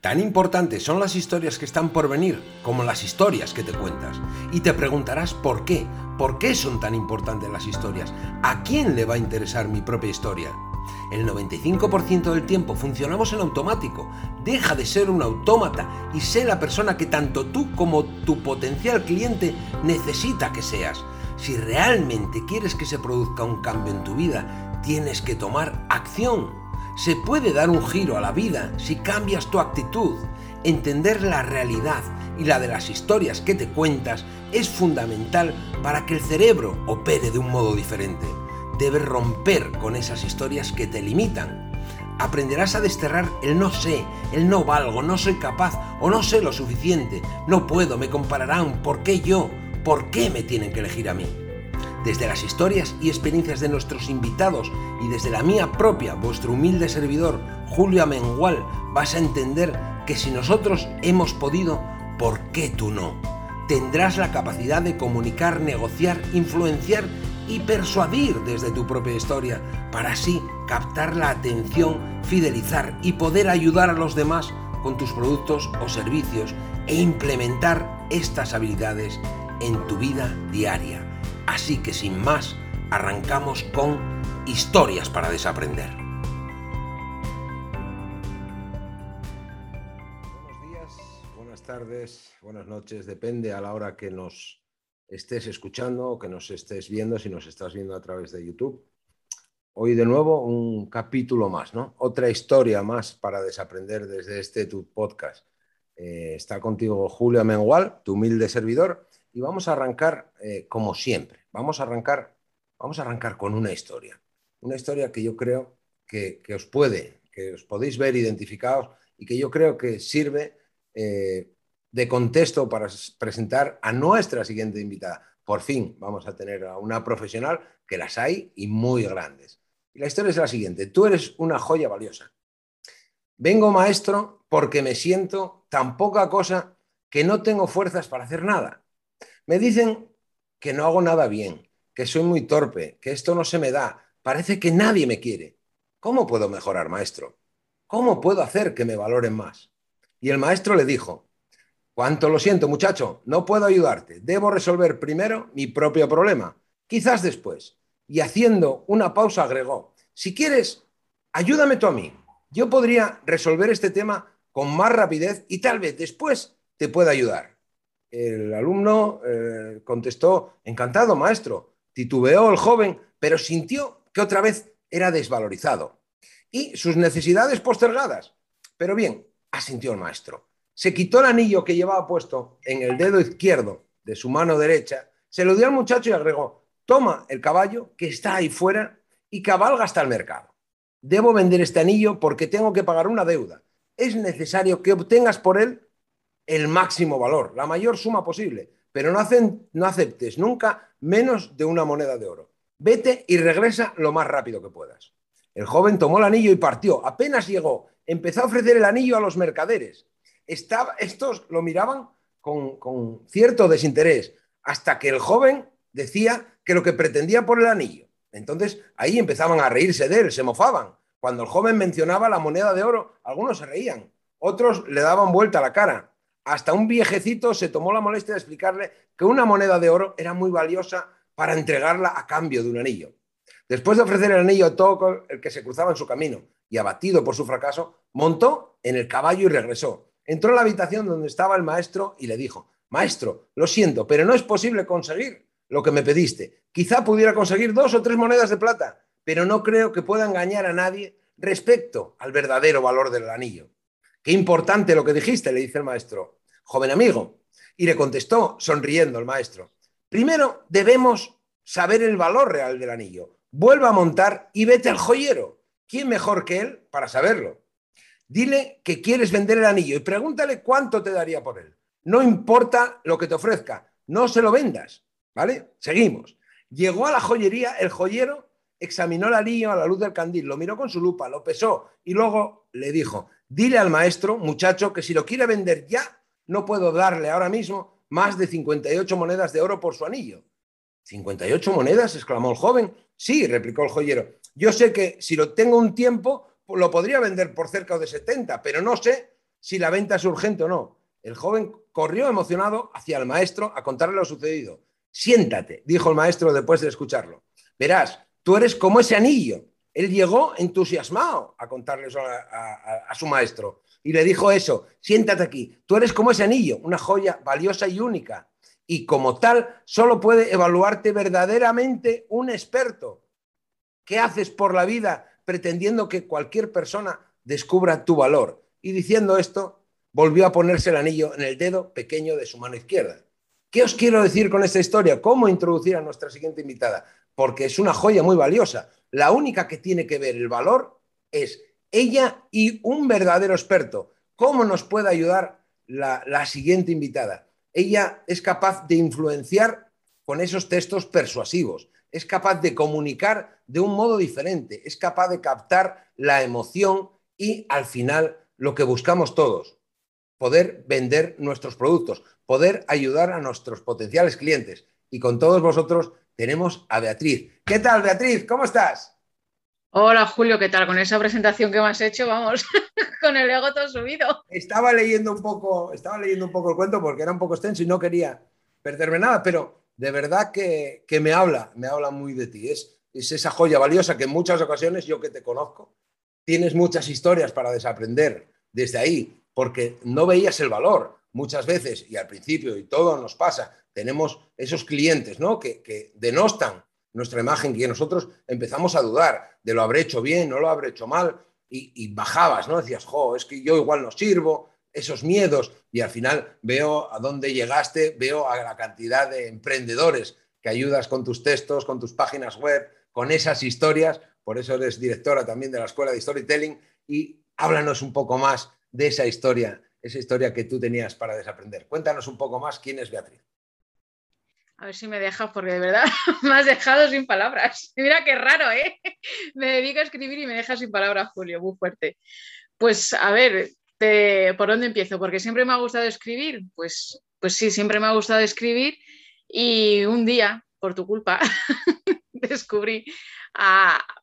Tan importantes son las historias que están por venir como las historias que te cuentas. Y te preguntarás por qué. ¿Por qué son tan importantes las historias? ¿A quién le va a interesar mi propia historia? El 95% del tiempo funcionamos en automático. Deja de ser un autómata y sé la persona que tanto tú como tu potencial cliente necesita que seas. Si realmente quieres que se produzca un cambio en tu vida, tienes que tomar acción. Se puede dar un giro a la vida si cambias tu actitud. Entender la realidad y la de las historias que te cuentas es fundamental para que el cerebro opere de un modo diferente. Debes romper con esas historias que te limitan. Aprenderás a desterrar el no sé, el no valgo, no soy capaz o no sé lo suficiente, no puedo, me compararán, ¿por qué yo? ¿Por qué me tienen que elegir a mí? Desde las historias y experiencias de nuestros invitados y desde la mía propia, vuestro humilde servidor, Julio Amengual, vas a entender que si nosotros hemos podido, ¿por qué tú no? Tendrás la capacidad de comunicar, negociar, influenciar y persuadir desde tu propia historia para así captar la atención, fidelizar y poder ayudar a los demás con tus productos o servicios e implementar estas habilidades en tu vida diaria. Así que sin más, arrancamos con historias para desaprender. Buenos días, buenas tardes, buenas noches, depende a la hora que nos estés escuchando o que nos estés viendo, si nos estás viendo a través de YouTube. Hoy de nuevo un capítulo más, ¿no? Otra historia más para desaprender desde este podcast. Eh, está contigo Julio Mengual, tu humilde servidor, y vamos a arrancar eh, como siempre. Vamos a arrancar, vamos a arrancar con una historia. Una historia que yo creo que, os puede, que os podéis ver identificados y que yo creo que sirve eh, de contexto para presentar a nuestra siguiente invitada. Por fin vamos a tener a una profesional que las hay y muy grandes. Y la historia es la siguiente. Tú eres una joya valiosa. Vengo maestro porque me siento tan poca cosa que no tengo fuerzas para hacer nada. Me dicen que no hago nada bien, que soy muy torpe, que esto no se me da, parece que nadie me quiere. ¿Cómo puedo mejorar, maestro? ¿Cómo puedo hacer que me valoren más? Y el maestro le dijo, cuánto lo siento, muchacho, no puedo ayudarte, debo resolver primero mi propio problema, quizás después. Y haciendo una pausa agregó, si quieres, ayúdame tú a mí. Yo podría resolver este tema con más rapidez y tal vez después te pueda ayudar. El alumno eh, contestó, encantado, maestro. Titubeó el joven, pero sintió que otra vez era desvalorizado. Y sus necesidades postergadas. Pero bien, asintió el maestro. Se quitó el anillo que llevaba puesto en el dedo izquierdo de su mano derecha, se lo dio al muchacho y agregó, toma el caballo que está ahí fuera y cabalga hasta el mercado. Debo vender este anillo porque tengo que pagar una deuda. Es necesario que obtengas por él el máximo valor, la mayor suma posible, pero no, aceptes nunca menos de una moneda de oro. Vete y regresa lo más rápido que puedas. El joven tomó el anillo y partió. Apenas llegó, empezó a ofrecer el anillo a los mercaderes. Estaba, estos lo miraban con, con cierto desinterés, hasta que el joven decía que lo que pretendía por el anillo. Entonces ahí empezaban a reírse de él, se mofaban. Cuando el joven mencionaba la moneda de oro, algunos se reían, otros le daban vuelta a la cara hasta un viejecito se tomó la molestia de explicarle que una moneda de oro era muy valiosa para entregarla a cambio de un anillo. Después de ofrecer el anillo a todo el que se cruzaba en su camino y abatido por su fracaso, montó en el caballo y regresó. Entró a la habitación donde estaba el maestro y le dijo, Maestro, lo siento, pero no es posible conseguir lo que me pediste. Quizá pudiera conseguir dos o tres monedas de plata, pero no creo que pueda engañar a nadie respecto al verdadero valor del anillo. Qué importante lo que dijiste, le dice el maestro. Joven amigo. Y le contestó, sonriendo el maestro. Primero debemos saber el valor real del anillo. Vuelva a montar y vete al joyero. ¿Quién mejor que él para saberlo? Dile que quieres vender el anillo y pregúntale cuánto te daría por él. No importa lo que te ofrezca, no se lo vendas. ¿Vale? Seguimos. Llegó a la joyería, el joyero examinó el anillo a la luz del candil, lo miró con su lupa, lo pesó y luego le dijo, Dile al maestro, muchacho, que si lo quiere vender ya, no puedo darle ahora mismo más de 58 monedas de oro por su anillo. ¿58 monedas? exclamó el joven. Sí, replicó el joyero. Yo sé que si lo tengo un tiempo, lo podría vender por cerca de 70, pero no sé si la venta es urgente o no. El joven corrió emocionado hacia el maestro a contarle lo sucedido. Siéntate, dijo el maestro después de escucharlo. Verás, tú eres como ese anillo. Él llegó entusiasmado a contarle eso a, su maestro y le dijo eso, siéntate aquí, tú eres como ese anillo, una joya valiosa y única. Y como tal, solo puede evaluarte verdaderamente un experto. ¿Qué haces por la vida pretendiendo que cualquier persona descubra tu valor? Y diciendo esto, volvió a ponerse el anillo en el dedo pequeño de su mano izquierda. ¿Qué os quiero decir con esta historia? ¿Cómo introducir a nuestra siguiente invitada? Porque es una joya muy valiosa. La única que tiene que ver el valor es ella y un verdadero experto. ¿Cómo nos puede ayudar la, siguiente invitada? Ella es capaz de influenciar con esos textos persuasivos, es capaz de comunicar de un modo diferente, es capaz de captar la emoción y al final lo que buscamos todos, poder vender nuestros productos, poder ayudar a nuestros potenciales clientes. Y con todos vosotros tenemos a Beatriz. ¿Qué tal, Beatriz? ¿Cómo estás? Hola, Julio, ¿qué tal? Con esa presentación que me has hecho, vamos, con el ego todo subido. Estaba leyendo un poco, estaba leyendo un poco el cuento porque era un poco extenso y no quería perderme nada, pero de verdad que, me habla, me habla muy de ti. Es, es esa joya valiosa que en muchas ocasiones, yo que te conozco, tienes muchas historias para desaprender desde ahí, porque no veías el valor muchas veces, y al principio, y todo nos pasa, tenemos esos clientes ¿no? que, denostan nuestra imagen y nosotros empezamos a dudar de lo habré hecho bien, no lo habré hecho mal, y, bajabas, ¿no? Decías, jo, es que yo igual no sirvo, esos miedos, y al final veo a dónde llegaste, veo a la cantidad de emprendedores que ayudas con tus textos, con tus páginas web, con esas historias, por eso eres directora también de la Escuela de Storytelling, y háblanos un poco más de esa historia, esa historia que tú tenías para desaprender. Cuéntanos un poco más quién es Beatriz. A ver si me dejas, porque de verdad me has dejado sin palabras. Mira qué raro, ¿eh? Me dedico a escribir y me dejas sin palabras, Julio, muy fuerte. Pues a ver, ¿por dónde empiezo? Porque siempre me ha gustado escribir. Pues, pues sí, siempre me ha gustado escribir. Y un día, por tu culpa, descubrí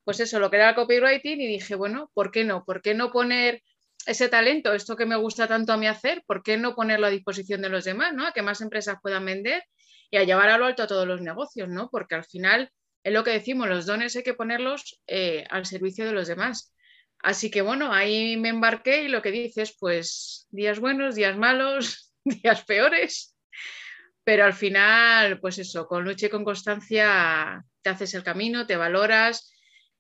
pues eso, lo que era el copywriting y dije, bueno, ¿por qué no? ¿Por qué no poner ese talento, esto que me gusta tanto a mí hacer, ¿por qué no ponerlo a disposición de los demás, ¿no? A que más empresas puedan vender y a llevar a lo alto a todos los negocios, ¿no? Porque al final es lo que decimos, los dones hay que ponerlos eh, al servicio de los demás. Así que bueno, ahí me embarqué y lo que dices, pues días buenos, días malos, días peores, pero al final, pues eso, con lucha y con constancia te haces el camino, te valoras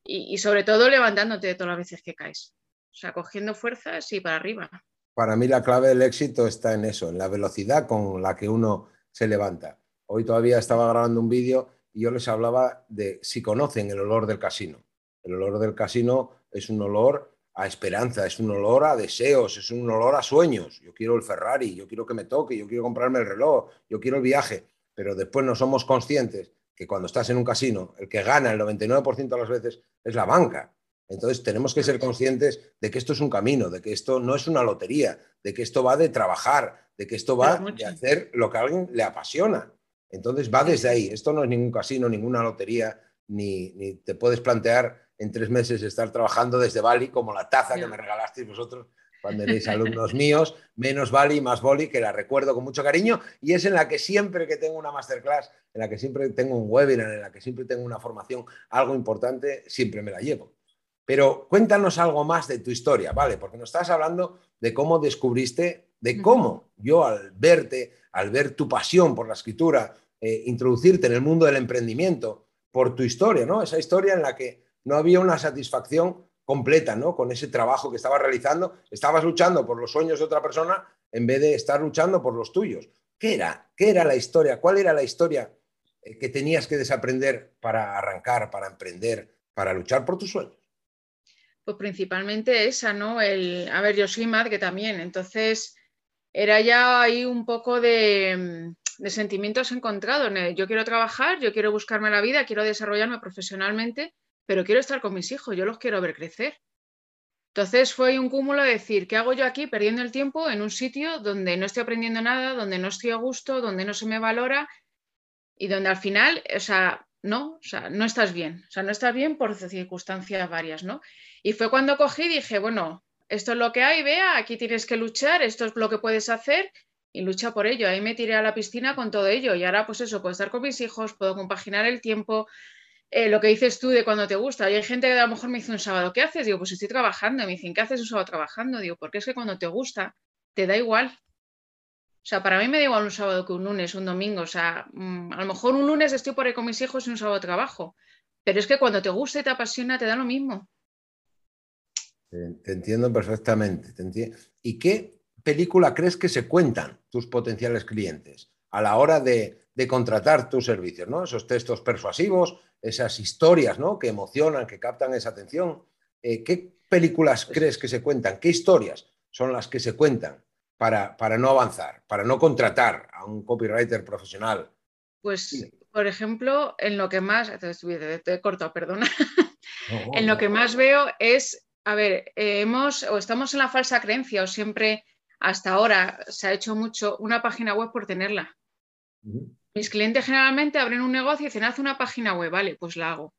y, y sobre todo levantándote de todas las veces que caes. O sea, cogiendo fuerzas y para arriba. Para mí la clave del éxito está en eso, en la velocidad con la que uno se levanta. Hoy todavía estaba grabando un vídeo y yo les hablaba de si conocen el olor del casino. El olor del casino es un olor a esperanza, es un olor a deseos, es un olor a sueños. Yo quiero el Ferrari, yo quiero que me toque, yo quiero comprarme el reloj, yo quiero el viaje, pero después no somos conscientes que cuando estás en un casino, el que gana el 99% de las veces es la banca. Entonces tenemos que ser conscientes de que esto es un camino, de que esto no es una lotería, de que esto va de trabajar, de que esto va de hacer lo que a alguien le apasiona. Entonces va desde ahí. Esto no es ningún casino, ninguna lotería, ni, te puedes plantear en tres meses estar trabajando desde Bali como la taza que me regalasteis vosotros cuando erais alumnos míos, menos Bali, más Boli, que la recuerdo con mucho cariño y es en la que siempre que tengo una masterclass, en la que siempre tengo un webinar, en la que siempre tengo una formación, algo importante, siempre me la llevo. Pero cuéntanos algo más de tu historia, ¿vale? Porque nos estás hablando de cómo descubriste, de cómo yo al verte, al ver tu pasión por la escritura, eh, introducirte en el mundo del emprendimiento, por tu historia, ¿no? Esa historia en la que no había una satisfacción completa, ¿no? Con ese trabajo que estabas realizando, estabas luchando por los sueños de otra persona en vez de estar luchando por los tuyos. ¿Qué era? ¿Qué era la historia? ¿Cuál era la historia eh, que tenías que desaprender para arrancar, para emprender, para luchar por tus sueños? Pues principalmente esa, ¿no? El, a ver, yo soy madre también, entonces era ya ahí un poco de, sentimientos encontrados. Yo quiero trabajar, yo quiero buscarme la vida, quiero desarrollarme profesionalmente, pero quiero estar con mis hijos, yo los quiero ver crecer. Entonces fue un cúmulo de decir, ¿qué hago yo aquí perdiendo el tiempo en un sitio donde no estoy aprendiendo nada, donde no estoy a gusto, donde no se me valora y donde al final, o sea, no, o sea, no estás bien, o sea, no estás bien por circunstancias varias, ¿no? Y fue cuando cogí y dije, bueno, esto es lo que hay, vea, aquí tienes que luchar, esto es lo que puedes hacer y lucha por ello. Ahí me tiré a la piscina con todo ello y ahora pues eso, puedo estar con mis hijos, puedo compaginar el tiempo, eh, lo que dices tú de cuando te gusta. Y hay gente que a lo mejor me dice un sábado, ¿qué haces? Digo, pues estoy trabajando. Y me dicen, ¿qué haces un sábado trabajando? Digo, porque es que cuando te gusta, te da igual. O sea, para mí me da igual un sábado que un lunes, un domingo. O sea, mm, a lo mejor un lunes estoy por ahí con mis hijos y un sábado trabajo. Pero es que cuando te gusta y te apasiona, te da lo mismo. Te, entiendo perfectamente. ¿Y qué película crees que se cuentan tus potenciales clientes a la hora de, contratar tus servicios? ¿no? Esos textos persuasivos, esas historias ¿no? que emocionan, que captan esa atención. Eh, ¿Qué películas crees que se cuentan? ¿Qué historias son las que se cuentan para, para no avanzar, para no contratar a un copywriter profesional? Pues, por ejemplo, en lo que más, te, he cortado, perdona, en lo que más veo es, a ver, eh, hemos o estamos en la falsa creencia o siempre hasta ahora se ha hecho mucho una página web por tenerla. Mis clientes generalmente abren un negocio y dicen, haz una página web, vale, pues la hago.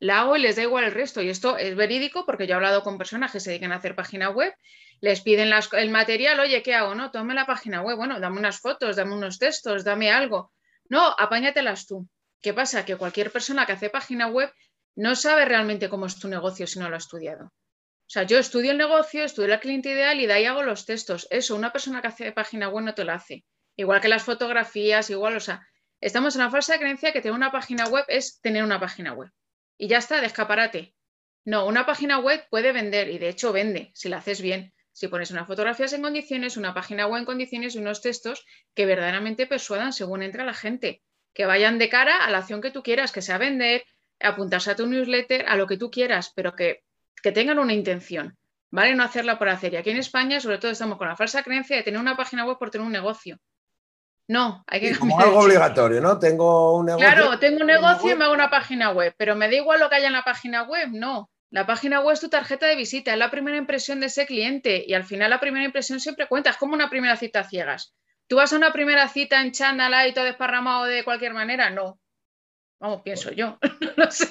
La hago y les da igual el resto. Y esto es verídico porque yo he hablado con personas que se dedican a hacer página web, les piden el material, oye, ¿qué hago? No, tome la página web, bueno, dame unas fotos, dame unos textos, dame algo. No, apáñatelas tú. ¿Qué pasa? Que cualquier persona que hace página web no sabe realmente cómo es tu negocio si no lo ha estudiado. O sea, yo estudio el negocio, estudio la cliente ideal y de ahí hago los textos. Eso, una persona que hace página web no te lo hace. Igual que las fotografías, igual, o sea, estamos en la falsa creencia que tener una página web es tener una página web. Y ya está, de escaparate. No, una página web puede vender y de hecho vende si la haces bien. Si pones unas fotografías en condiciones, una página web en condiciones y unos textos que verdaderamente persuadan según entra la gente, que vayan de cara a la acción que tú quieras, que sea vender, apuntarse a tu newsletter, a lo que tú quieras, pero que, que tengan una intención, ¿vale? No hacerla por hacer. Y aquí en España, sobre todo, estamos con la falsa creencia de tener una página web por tener un negocio. No, hay que... como algo obligatorio, ¿no? Tengo un negocio. Claro, tengo un negocio y me hago una página web, pero me da igual lo que haya en la página web, no. La página web es tu tarjeta de visita, es la primera impresión de ese cliente y al final la primera impresión siempre cuenta, es como una primera cita ciegas. ¿Tú vas a una primera cita en chándal y todo desparramado de cualquier manera? No. Vamos, pienso yo. no sé.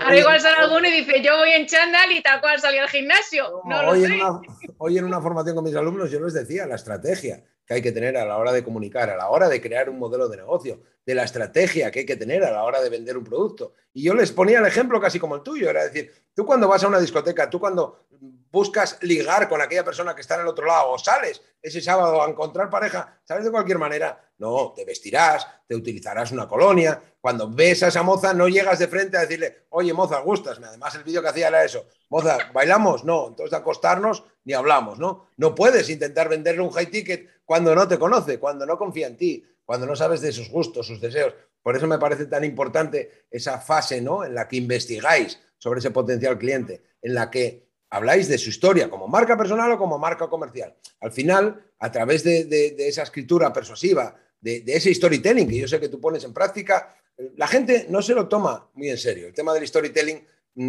Ahora igual sale alguno y dice, yo voy en chándal y tal cual salí al gimnasio. No, lo hoy, sé. En una, hoy en una formación con mis alumnos yo les decía la estrategia que hay que tener a la hora de comunicar, a la hora de crear un modelo de negocio, de la estrategia que hay que tener a la hora de vender un producto. Y yo les ponía el ejemplo casi como el tuyo, era decir, tú cuando vas a una discoteca, tú cuando buscas ligar con aquella persona que está en el otro lado o sales ese sábado a encontrar pareja, ¿sabes de cualquier manera? No, te vestirás, te utilizarás una colonia. Cuando ves a esa moza, no llegas de frente a decirle, oye, moza, gustas. Además, el vídeo que hacía era eso. Moza, ¿bailamos? No, entonces acostarnos ni hablamos, ¿no? No puedes intentar venderle un high ticket cuando no te conoce, cuando no confía en ti, cuando no sabes de sus gustos, sus deseos. Por eso me parece tan importante esa fase, ¿no? En la que investigáis sobre ese potencial cliente, en la que habláis de su historia como marca personal o como marca comercial. Al final, a través de, esa escritura persuasiva, de, ese storytelling que yo sé que tú pones en práctica, la gente no se lo toma muy en serio. El tema del storytelling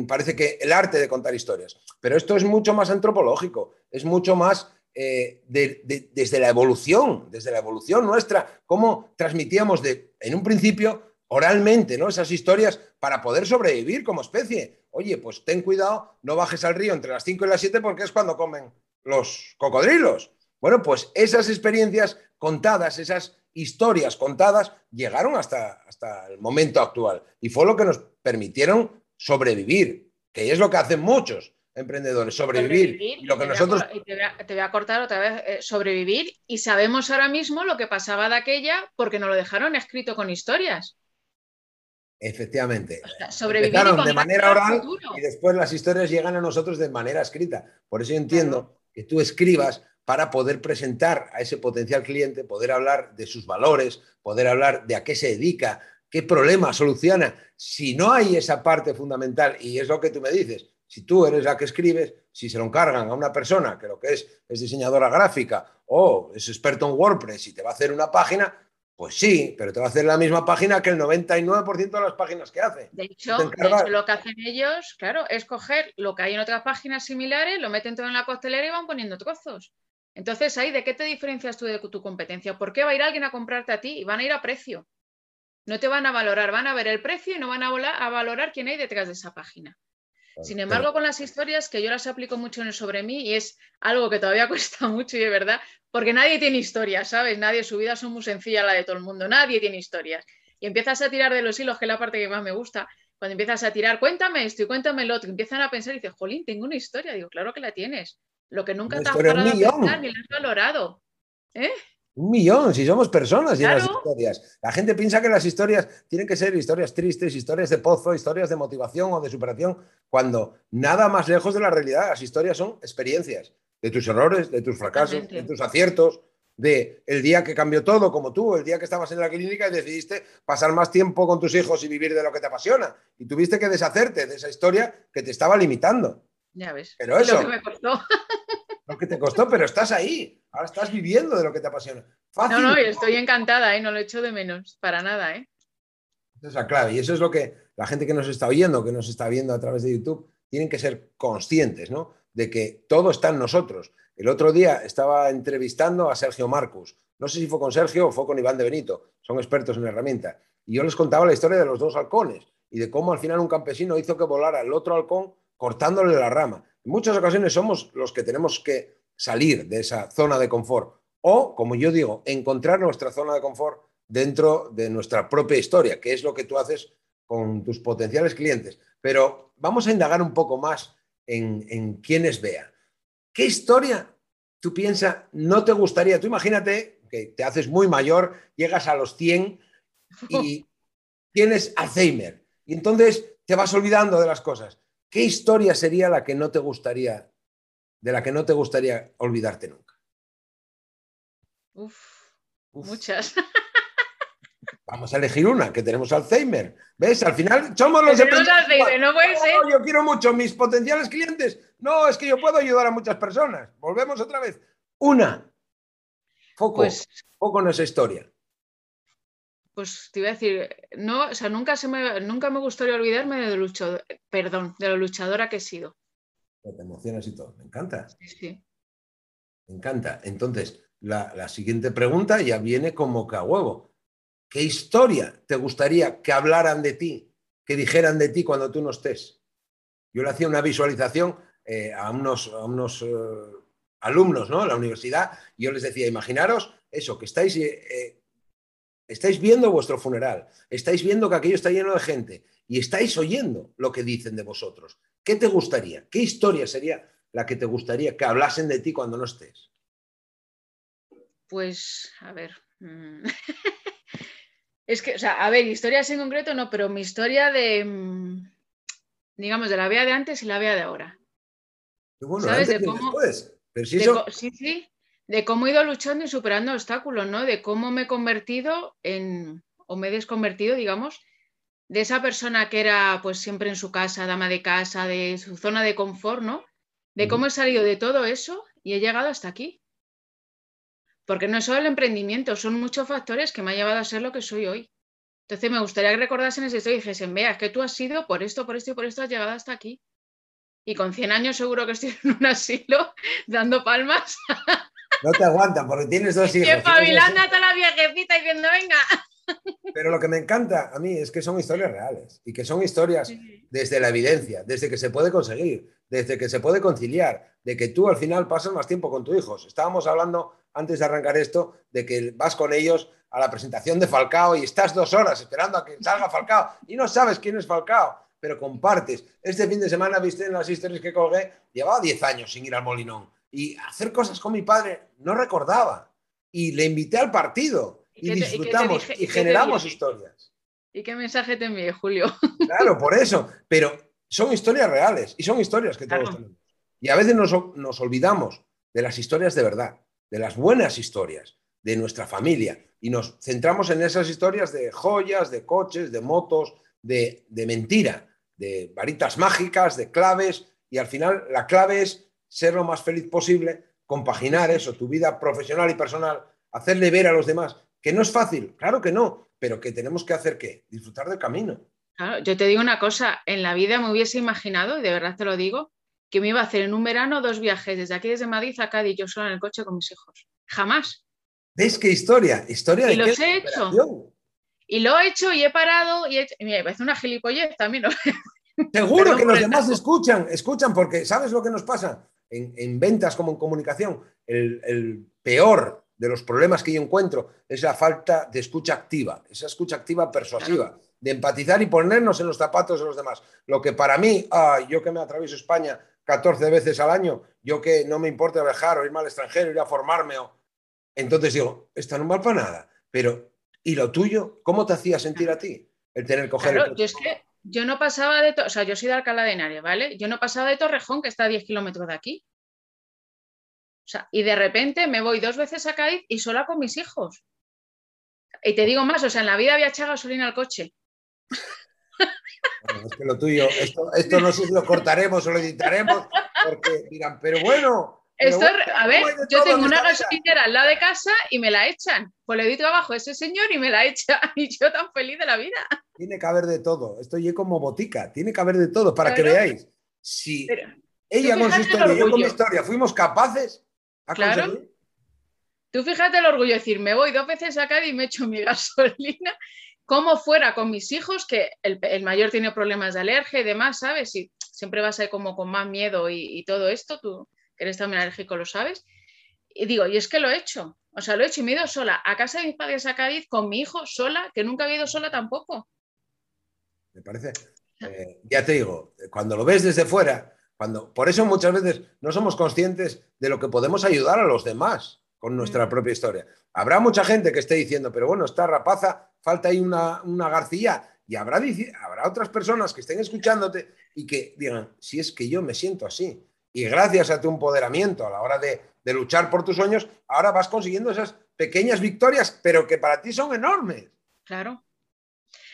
parece que el arte de contar historias, pero esto es mucho más antropológico, es mucho más eh, desde la evolución, desde la evolución nuestra, cómo transmitíamos de, en un principio oralmente ¿no? esas historias para poder sobrevivir como especie. Oye, pues ten cuidado, no bajes al río entre las 5 y las 7 porque es cuando comen los cocodrilos. Bueno, pues esas experiencias contadas, esas historias contadas, llegaron hasta, hasta el momento actual y fue lo que nos permitieron sobrevivir, que es lo que hacen muchos emprendedores, sobrevivir. y lo que nosotros... te, voy a, cortar otra vez, eh, sobrevivir y sabemos ahora mismo lo que pasaba de aquella porque nos lo dejaron escrito con historias. Efectivamente. Empezaron de manera oral y después las historias llegan a nosotros de manera escrita. Por eso yo entiendo que tú escribas para poder presentar a ese potencial cliente, poder hablar de sus valores, poder hablar de a qué se dedica, qué problema soluciona. Si no hay esa parte fundamental, y es lo que tú me dices, si tú eres la que escribes, si se lo encargan a una persona que lo que es es diseñadora gráfica o es experto en WordPress y te va a hacer una página, pues sí, pero te va a hacer la misma página que el 99% de las páginas que hace. De hecho, lo que hacen ellos, claro, es coger lo que hay en otras páginas similares, lo meten todo en la costelera y van poniendo trozos. Entonces, ahí, ¿de qué te diferencias tú de tu competencia? ¿Por qué va a ir alguien a comprarte a ti y van a ir a precio? No te van a valorar, van a ver el precio y no van a, a valorar quién hay detrás de esa página. Sin embargo, con las historias, que yo las aplico mucho en el sobre mí y es algo que todavía cuesta mucho y de verdad, porque nadie tiene historias, ¿sabes? Nadie, su vida son muy sencilla la de todo el mundo, nadie tiene historias. Y empiezas a tirar de los hilos, que es la parte que más me gusta, cuando empiezas a tirar, cuéntame esto y cuéntame lo otro, empiezan a pensar y dices, jolín, tengo una historia. Digo, claro que la tienes. Lo que nunca te has parado a pensar ni lo has valorado. ¿Eh? Un millón, si somos personas y las historias. La gente piensa que las historias tienen que ser historias tristes, historias de pozo, historias de motivación o de superación, cuando nada más lejos de la realidad. Las historias son experiencias de tus errores, de tus fracasos, de tus aciertos, de el día que cambió todo, como tú, el día que estabas en la clínica y decidiste pasar más tiempo con tus hijos y vivir de lo que te apasiona. Y tuviste que deshacerte de esa historia que te estaba limitando. Ya ves. Pero eso. Lo que me costó. Lo que te costó, pero estás ahí. Ahora estás viviendo de lo que te apasiona. No, no, estoy encantada, ¿eh? no lo echo de menos, para nada. ¿eh? Esa es la clave. Y eso es lo que la gente que nos está oyendo, que nos está viendo a través de YouTube, tienen que ser conscientes, ¿no? De que todo está en nosotros. El otro día estaba entrevistando a Sergio Marcus. No sé si fue con Sergio o fue con Iván de Benito. Son expertos en herramienta. Y yo les contaba la historia de los dos halcones y de cómo al final un campesino hizo que volara el otro halcón cortándole la rama. En muchas ocasiones somos los que tenemos que salir de esa zona de confort o, como yo digo, encontrar nuestra zona de confort dentro de nuestra propia historia, que es lo que tú haces con tus potenciales clientes. Pero vamos a indagar un poco más en, en quienes vean. ¿Qué historia tú piensas no te gustaría? Tú imagínate que te haces muy mayor, llegas a los 100 y tienes Alzheimer. Y entonces te vas olvidando de las cosas. ¿Qué historia sería la que no te gustaría, de la que no te gustaría olvidarte nunca? Uf, muchas. Vamos a elegir una, que tenemos Alzheimer. ¿Ves? Al final somos los Tenemos Alzheimer, no puede ser. yo quiero mucho mis potenciales clientes. No, es que yo puedo ayudar a muchas personas. Volvemos otra vez. Una. Foco. Pues, foco en esa historia. Pues te iba a decir, no, o sea, nunca, se me, nunca me gustaría olvidarme de, luchador, perdón, de lo luchadora que he sido. Te emocionas y todo. Me encanta. Sí, sí. Me encanta. Entonces, la, la siguiente pregunta ya viene como que a huevo. ¿Qué historia te gustaría que hablaran de ti, que dijeran de ti cuando tú no estés? Yo le hacía una visualización eh, a unos, unos eh, alumnos ¿no? en la universidad y yo les decía, imaginaros eso, que estáis, eh, estáis viendo vuestro funeral, estáis viendo que aquello está lleno de gente y estáis oyendo lo que dicen de vosotros. ¿Qué te gustaría? ¿Qué historia sería la que te gustaría que hablasen de ti cuando no estés? Pues, a ver. Mm, Es que, o sea, a ver, historias en concreto no, pero mi historia de, mm, digamos, de la vea de antes y la vea de ahora. ¿Sabes? De cómo, Sí, sí, de cómo he ido luchando y superando obstáculos, ¿no? De cómo me he convertido en, o me he desconvertido, digamos, de esa persona que era pues siempre en su casa, dama de casa, de su zona de confort, ¿no? De cómo he salido de todo eso y he llegado hasta aquí. Porque no es solo el emprendimiento, son muchos factores que me han llevado a ser lo que soy hoy. Entonces me gustaría que recordasen ese esto y dijesen, vea, que tú has sido por esto, por esto y por esto has llegado hasta aquí. Y con 100 años seguro que estoy en un asilo dando palmas. No te aguantan porque tienes dos hijos. Y espabilando a toda la viejecita diciendo, venga. Pero lo que me encanta a mí es que son historias reales y que son historias desde la evidencia, desde que se puede conseguir, desde que se puede conciliar, de que tú al final pasas más tiempo con tus hijos. Estábamos hablando antes de arrancar esto, de que vas con ellos a la presentación de Falcao y estás dos horas esperando a que salga Falcao y no sabes quién es Falcao, pero compartes. Este fin de semana, viste en las historias que colgué, llevaba 10 años sin ir al Molinón y hacer cosas con mi padre no recordaba. Y le invité al partido y, disfrutamos y, generamos historias. ¿Y qué mensaje te envié, Julio? Claro, por eso. Pero son historias reales y son historias que todos tenemos. Y a veces nos, nos olvidamos de las historias de verdad de las buenas historias de nuestra familia y nos centramos en esas historias de joyas, de coches, de motos, de, mentira, de varitas mágicas, de claves y al final la clave es ser lo más feliz posible, compaginar eso, tu vida profesional y personal, hacerle ver a los demás que no es fácil, claro que no, pero que tenemos que hacer qué, disfrutar del camino. yo te digo una cosa, en la vida me hubiese imaginado, y de verdad te lo digo, que me iba a hacer en un verano dos viajes desde aquí, desde Madrid a Cádiz, yo sola en el coche con mis hijos. Jamás. ¿Ves qué historia? Historia de y los he hecho. Y lo he hecho y he parado y he hecho... Mira, me parece una gilipollez también. Seguro que los demás escuchan, escuchan, porque ¿sabes lo que nos pasa? En, ventas como en comunicación, el, peor de los problemas que yo encuentro es la falta de escucha activa, esa escucha activa persuasiva, de empatizar y ponernos en los zapatos de los demás. Lo que para mí, yo que me atravieso España 14 veces al año, yo que no me importa viajar o irme al extranjero, ir a formarme, o... entonces digo, está no mal para nada, pero ¿y lo tuyo? ¿Cómo te hacía sentir a ti el tener que coger claro, yo es que yo no pasaba de, o sea, yo soy de Alcalá de Henares, ¿vale? Yo no pasaba de Torrejón, que está a 10 kilómetros de aquí. O sea, y de repente me voy dos veces a Cádiz y sola con mis hijos. Y te digo más, o sea, en la vida había echado gasolina al coche. es que lo tuyo, esto, esto no sé si lo cortaremos o lo editaremos, porque dirán, pero bueno, a ver, yo tengo una gasolinera al lado de casa y me la echan. Pues le doy trabajo a ese señor y me la echa. Y yo tan feliz de la vida. Tiene que haber de todo. Esto es como botica. Tiene que haber de todo para que veáis. Si ella con su historia yo con mi historia fuimos capaces a claro. Tú fíjate el orgullo de decir, me voy dos veces a Cádiz y me echo mi gasolina, como fuera con mis hijos, que el, mayor tiene problemas de alergia y demás, ¿sabes? Y siempre vas ahí como con más miedo y todo esto, tú eres también alérgico, lo sabes. Y digo, y es que lo he hecho. O sea, lo he hecho y me he ido sola a casa de mis padres a Cádiz con mi hijo sola, que nunca había ido sola tampoco. Me parece. Eh, ya te digo, cuando lo ves desde fuera, cuando, por eso muchas veces no somos conscientes de lo que podemos ayudar a los demás con nuestra mm. propia historia. Habrá mucha gente que esté diciendo, pero bueno, esta rapaza, falta ahí una, una garcilla. Y habrá, habrá otras personas que estén escuchándote y que digan, si es que yo me siento así, y gracias a tu empoderamiento a la hora de, luchar por tus sueños, ahora vas consiguiendo esas pequeñas victorias, pero que para ti son enormes. Claro.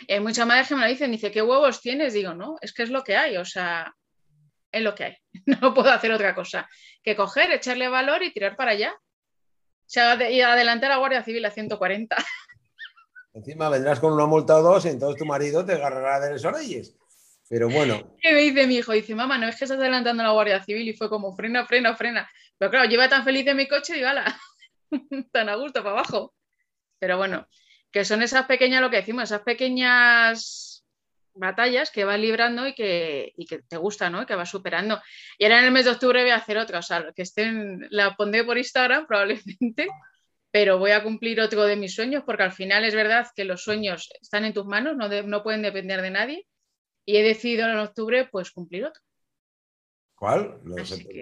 Y hay mucha madre que me lo dicen, dice, ¿qué huevos tienes? Digo, no, es que es lo que hay, o sea, es lo que hay. No puedo hacer otra cosa que coger, echarle valor y tirar para allá. O sea, y adelantar a Guardia Civil a 140. Encima vendrás con una multa o dos y entonces tu marido te agarrará de las orejas. Pero bueno. ¿Qué me dice mi hijo? Dice, mamá, no es que estás adelantando la Guardia Civil y fue como frena, frena, frena. Pero claro, lleva tan feliz en mi coche, digo, ala, tan a gusto para abajo. Pero bueno, que son esas pequeñas, lo que decimos, esas pequeñas batallas que vas librando y que, y que te gustan, ¿no? Y que vas superando. Y ahora en el mes de octubre voy a hacer otra, o sea, que estén, la pondré por Instagram probablemente, pero voy a cumplir otro de mis sueños porque al final es verdad que los sueños están en tus manos, no, no pueden depender de nadie y he decidido en octubre pues cumplir otro. ¿Cuál?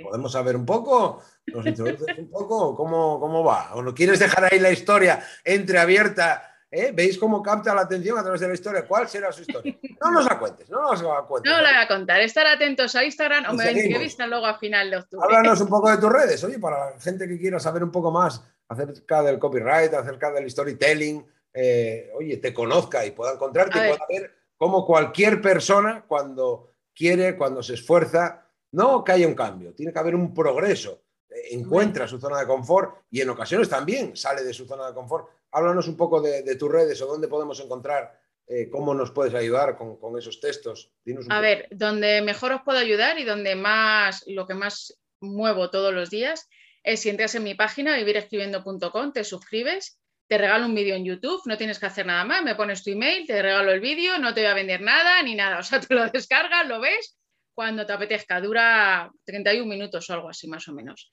¿Podemos saber un poco? ¿Nos introduces un poco? ¿Cómo, ¿Cómo va? ¿O no quieres dejar ahí la historia entreabierta? ¿Eh? ¿Veis cómo capta la atención a través de la historia? ¿Cuál será su historia? No nos la cuentes, no nos la cuentes. No la voy a contar. Estar atentos a Instagram o me entrevistan luego a final de octubre. Háblanos un poco de tus redes, oye, para la gente que quiera saber un poco más acerca del copyright, acerca del storytelling, eh, oye, te conozca y pueda encontrarte y pueda ver como cualquier persona cuando quiere, cuando se esfuerza, no que haya un cambio, tiene que haber un progreso. Encuentra su zona de confort y en ocasiones también sale de su zona de confort. Háblanos un poco de, tus redes o dónde podemos encontrar, eh, cómo nos puedes ayudar con, esos textos. A ver, donde mejor os puedo ayudar y donde más, lo que más muevo todos los días es si entras en mi página vivirescribiendo.com, te suscribes te regalo un vídeo en YouTube, no tienes que hacer nada más, me pones tu email, te regalo el vídeo, no te voy a vender nada ni nada, o sea, tú lo descargas, lo ves cuando te apetezca, dura 31 minutos o algo así más o menos.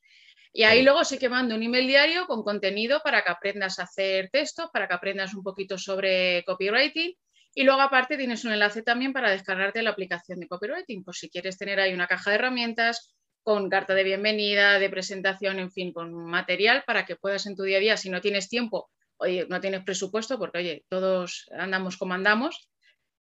Y ahí luego sí que mando un email diario con contenido para que aprendas a hacer textos, para que aprendas un poquito sobre copywriting. Y luego aparte tienes un enlace también para descargarte la aplicación de copywriting, por si quieres tener ahí una caja de herramientas con carta de bienvenida, de presentación, en fin, con material para que puedas en tu día a día, si no tienes tiempo oye, no tienes presupuesto porque, oye, todos andamos como andamos,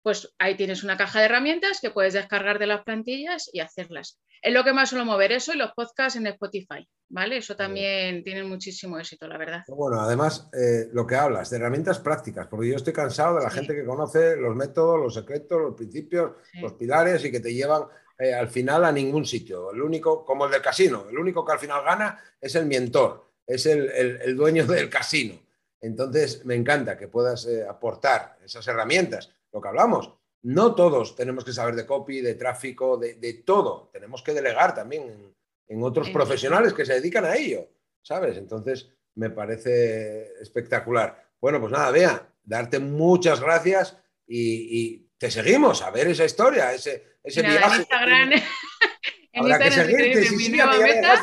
pues ahí tienes una caja de herramientas que puedes descargar de las plantillas y hacerlas. Es lo que más suelo mover eso y los podcasts en Spotify, ¿vale? Eso también tiene muchísimo éxito, la verdad. Bueno, además, eh, lo que hablas de herramientas prácticas, porque yo estoy cansado de la gente que conoce los métodos, los secretos, los principios, los pilares y que te llevan eh, al final a ningún sitio. El único, como el del casino, el único que al final gana es el mentor, es el dueño del casino. Entonces, me encanta que puedas eh, aportar esas herramientas. Lo que hablamos, no todos tenemos que saber de copy, de tráfico, de, todo. Tenemos que delegar también en, otros profesionales que se dedican a ello, ¿sabes? Entonces, me parece espectacular. Bueno, pues nada, vea, darte muchas gracias y, te seguimos a ver esa historia, ese, ese Nada, en viaje. Instagram, en Habrá que Instagram, seguirte, queréis, sí, meta,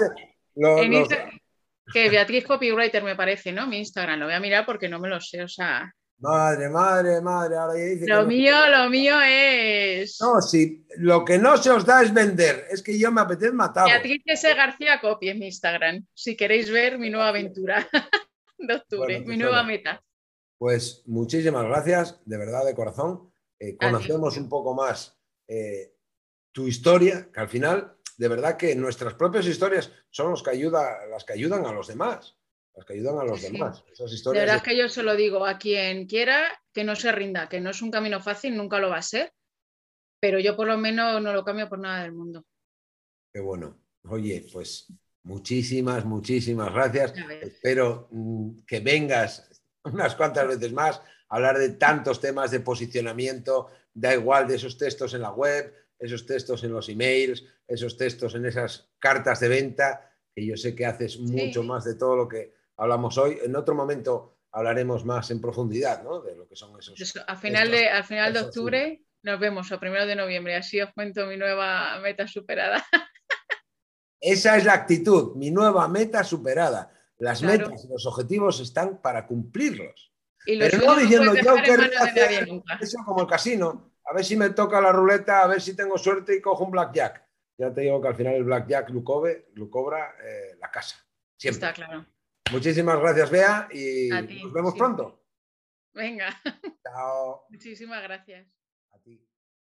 los- en los- Insta- que Beatriz Copywriter me parece, ¿no? Mi Instagram, lo voy a mirar porque no me lo sé, o sea, Madre, madre, madre, ahora ya dice que lo no- mío, lo mío es No, si lo que no se os da es vender, es que yo me apetece matar. Beatriz S. García Copy en mi Instagram, si queréis ver mi nueva aventura de octubre, Bueno, mi pues nueva meta. Pues muchísimas gracias, de verdad, de corazón. Eh, conocemos un poco más eh, tu historia, que al final, de verdad que nuestras propias historias son los que ayuda, las que ayudan a los demás, las que ayudan a los Sí, demás. Esas De verdad de- es que yo se lo digo a quien quiera que no se rinda, que no es un camino fácil, nunca lo va a ser, pero yo por lo menos no lo cambio por nada del mundo. Qué bueno. Oye, pues muchísimas, muchísimas gracias. Espero mm, que vengas unas cuantas veces más a hablar de tantos temas de posicionamiento, da igual de esos textos en la web, esos textos en los emails, esos textos en esas cartas de venta, que yo sé que haces mucho más de todo lo que hablamos hoy. En otro momento hablaremos más en profundidad, ¿no? De lo que son esos. Eso, a final estos- de, al final de octubre nos vemos, o primero de noviembre, así os cuento mi nueva meta superada. Esa es la actitud, mi nueva meta superada. Las Claro. metas y los objetivos están para cumplirlos. Y Pero no diciendo yo querría hacer eso como el casino. A ver si me toca la ruleta, a ver si tengo suerte y cojo un blackjack. Ya te digo que al final el blackjack lo, cobe- lo cobra eh, la casa. Siempre. Está claro. Muchísimas gracias, Bea, y ti, nos vemos pronto. Venga, Chao. muchísimas gracias.